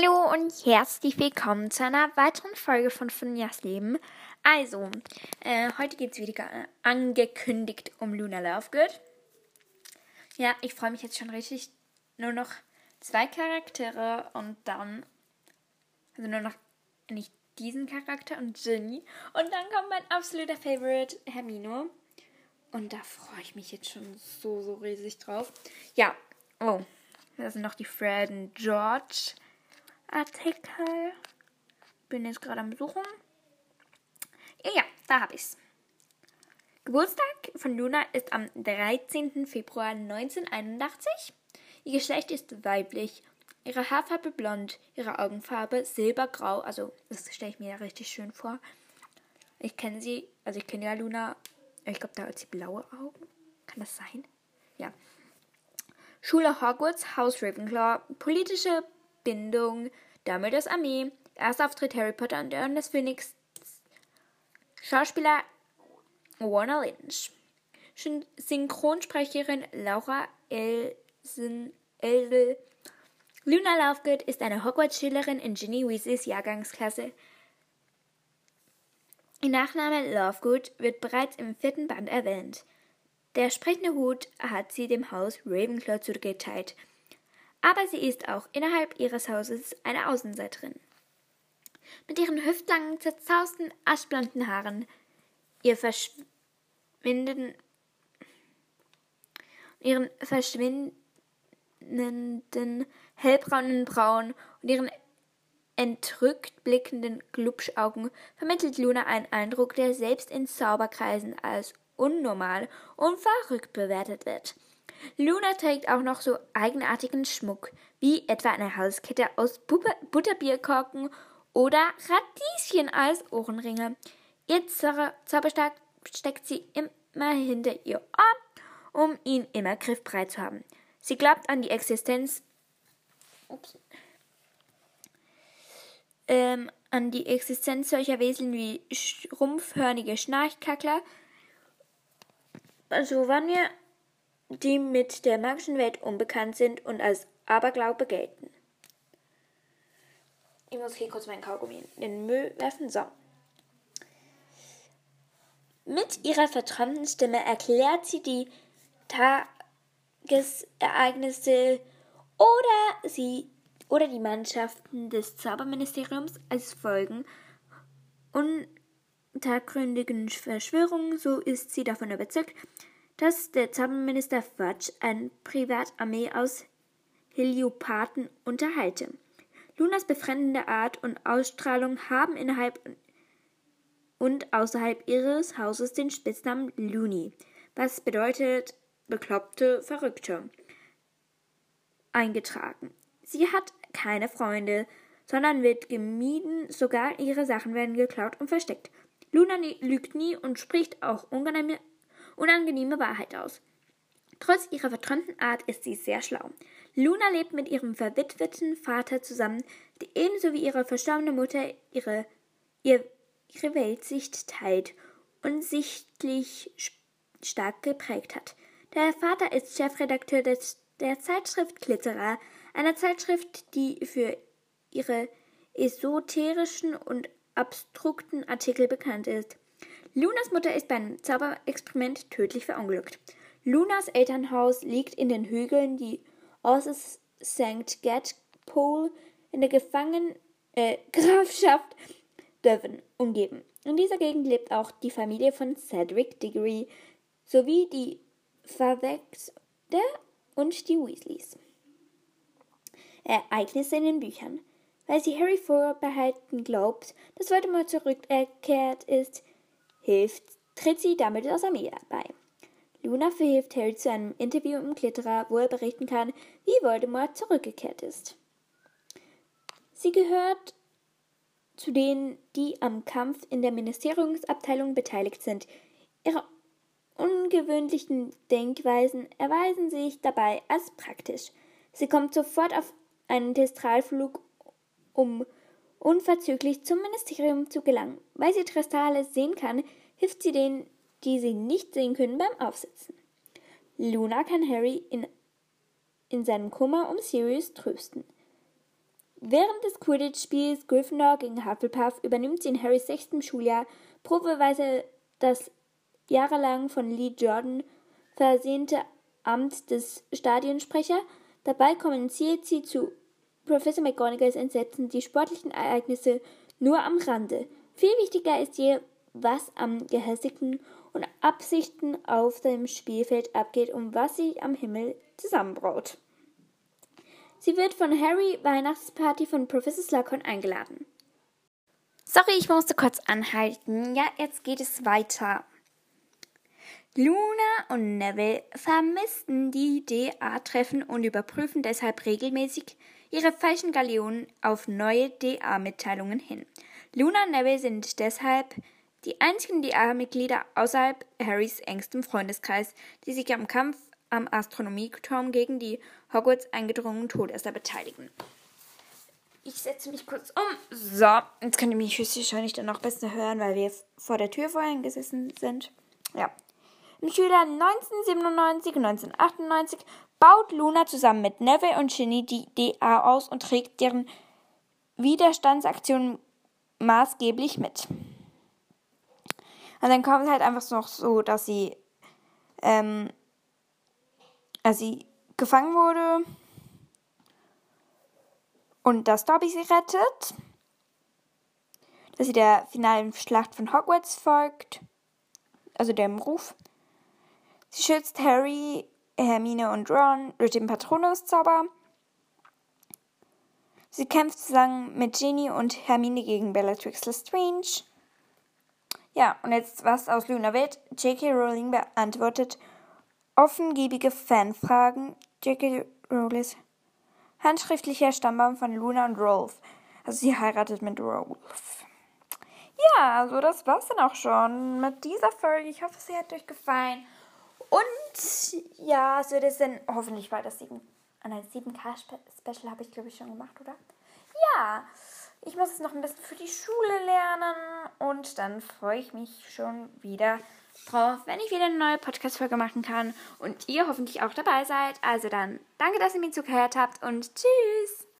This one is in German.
Hallo und herzlich willkommen zu einer weiteren Folge von Finjas Leben. Also, äh, heute geht es wieder angekündigt um Luna Lovegood. Ja, ich freue mich jetzt schon richtig. Nur noch zwei Charaktere und dann, also nur noch nicht diesen Charakter und Ginny. Und dann kommt mein absoluter Favorite, Hermino. Und da freue ich mich jetzt schon so, so riesig drauf. Ja, oh, da sind noch die Fred und George Artikel. Bin jetzt gerade am Suchen. Ja, ja, da habe ich's. Geburtstag von Luna ist am 13. Februar 1981. Ihr Geschlecht ist weiblich. Ihre Haarfarbe blond, ihre Augenfarbe silbergrau. Also, das stelle ich mir ja richtig schön vor. Ich kenne sie, also ich kenne ja Luna. Ich glaube, da hat sie blaue Augen. Kann das sein? Ja. Schule Hogwarts, Haus Ravenclaw, politische Bindung, Dumbledores Armee, erster Auftritt Harry Potter und Orden des Phönix, Schauspieler Warner Lynch, Synchronsprecherin Laura Elsen, Elsel, Luna Lovegood ist eine Hogwarts-Schülerin in Ginny Weasleys Jahrgangsklasse. Ihr Nachname Lovegood wird bereits im vierten Band erwähnt. Der sprechende Hut hat sie dem Haus Ravenclaw zugeteilt – aber sie ist auch innerhalb ihres Hauses eine Außenseiterin. Mit ihren hüftlangen, zerzausten, aschblonden Haaren, ihr verschwinden, ihren verschwindenden hellbraunen Brauen und ihren entrückt blickenden Glubschaugen vermittelt Luna einen Eindruck, der selbst in Zauberkreisen als unnormal und verrückt bewertet wird. Luna trägt auch noch so eigenartigen Schmuck, wie etwa eine Halskette aus Butterbierkorken oder Radieschen als Ohrenringe. Ihr Zauberstab steckt sie immer hinter ihr Ohr, um ihn immer griffbereit zu haben. Sie glaubt an die Existenz ups, ähm, an die Existenz solcher Wesen wie rumpfhörnige Schnarchkackler. Also wenn wir die mit der magischen Welt unbekannt sind und als Aberglaube gelten. Ich muss hier kurz meinen Kaugummi in den Müll werfen. So. Mit ihrer vertrauten Stimme erklärt sie die Tagesereignisse oder sie oder die Mannschaften des Zauberministeriums als Folgen untergründigen Verschwörungen, so ist sie davon überzeugt, dass der Zauberminister Fudge eine Privatarmee aus Heliopathen unterhalte. Lunas befremdende Art und Ausstrahlung haben innerhalb und außerhalb ihres Hauses den Spitznamen Looney, was bedeutet bekloppte Verrückte, eingetragen. Sie hat keine Freunde, sondern wird gemieden, sogar ihre Sachen werden geklaut und versteckt. Luna lügt nie und spricht auch unangenehme unangenehme Wahrheit aus. Trotz ihrer verträumten Art ist sie sehr schlau. Luna lebt mit ihrem verwitweten Vater zusammen, der ebenso wie ihre verstorbene Mutter ihre, ihr, ihre Weltsicht teilt und sichtlich stark geprägt hat. Der Vater ist Chefredakteur des, der Zeitschrift Glitterer, einer Zeitschrift, die für ihre esoterischen und abstrukten Artikel bekannt ist. Lunas Mutter ist beim Zauberexperiment tödlich verunglückt. Lunas Elternhaus liegt in den Hügeln, die Osses St. Gatpole in der Gefangenen äh, Grafschaft Devon umgeben. In dieser Gegend lebt auch die Familie von Cedric Diggory sowie die Favexter und die Weasleys. Ereignisse in den Büchern. Weil sie Harry vorbehalten glaubt, dass Voldemort zurückgekehrt ist, hilft, tritt sie damit aus Armee bei. Luna verhilft Harry zu einem Interview im Glitterer, wo er berichten kann, wie Voldemort zurückgekehrt ist. Sie gehört zu denen, die am Kampf in der Ministeriumsabteilung beteiligt sind. Ihre ungewöhnlichen Denkweisen erweisen sich dabei als praktisch. Sie kommt sofort auf einen Testralflug, um unverzüglich zum Ministerium zu gelangen. Weil sie Tristalle sehen kann, hilft sie denen, die sie nicht sehen können, beim Aufsitzen. Luna kann Harry in, in seinem Kummer um Sirius trösten. Während des Quidditch-Spiels Gryffindor gegen Hufflepuff übernimmt sie in Harrys sechstem Schuljahr probeweise das jahrelang von Lee Jordan versehnte Amt des Stadionsprecher. Dabei kommuniziert sie zu Professor McGonagalls Entsetzen die sportlichen Ereignisse nur am Rande. Viel wichtiger ist ihr, was am gehässigten und Absichten auf dem Spielfeld abgeht und was sich am Himmel zusammenbraut. Sie wird von Harry Weihnachtsparty von Professor Slughorn eingeladen. Sorry, ich musste kurz anhalten. Ja, jetzt geht es weiter. Luna und Neville vermissten die DA-Treffen und überprüfen deshalb regelmäßig ihre falschen Galeonen auf neue DA-Mitteilungen hin. Luna und Neville sind deshalb die einzigen DA-Mitglieder außerhalb Harrys engstem Freundeskreis, die sich am Kampf am Astronomieturm gegen die Hogwarts eingedrungenen Todesser beteiligen. Ich setze mich kurz um. So, jetzt könnt ihr mich wahrscheinlich dann noch besser hören, weil wir vor der Tür vorhin gesessen sind. Ja. Im Schüler 1997 und 1998 baut Luna zusammen mit Neville und Ginny die DA aus und trägt deren Widerstandsaktionen maßgeblich mit. Und dann kommt es halt einfach noch so, dass sie, ähm, als sie gefangen wurde und dass Dobby sie rettet, dass sie der finalen Schlacht von Hogwarts folgt, also dem Ruf. Sie schützt Harry, Hermine und Ron durch den Patronus-Zauber. Sie kämpft zusammen mit Ginny und Hermine gegen Bellatrix Lestrange. Ja, und jetzt was aus Luna Welt. J.K. Rowling beantwortet offengebige Fanfragen. J.K. Rowling handschriftlicher Stammbaum von Luna und Rolf. Also sie heiratet mit Rolf. Ja, also das war's dann auch schon mit dieser Folge. Ich hoffe, sie hat euch gefallen. Und ja, es wird jetzt dann hoffentlich bald das 7, ah 7K-Special habe ich glaube ich schon gemacht, oder? Ja, ich muss jetzt noch ein bisschen für die Schule lernen und dann freue ich mich schon wieder drauf, wenn ich wieder eine neue Podcast-Folge machen kann und ihr hoffentlich auch dabei seid. Also dann, danke, dass ihr mir zugehört habt und tschüss!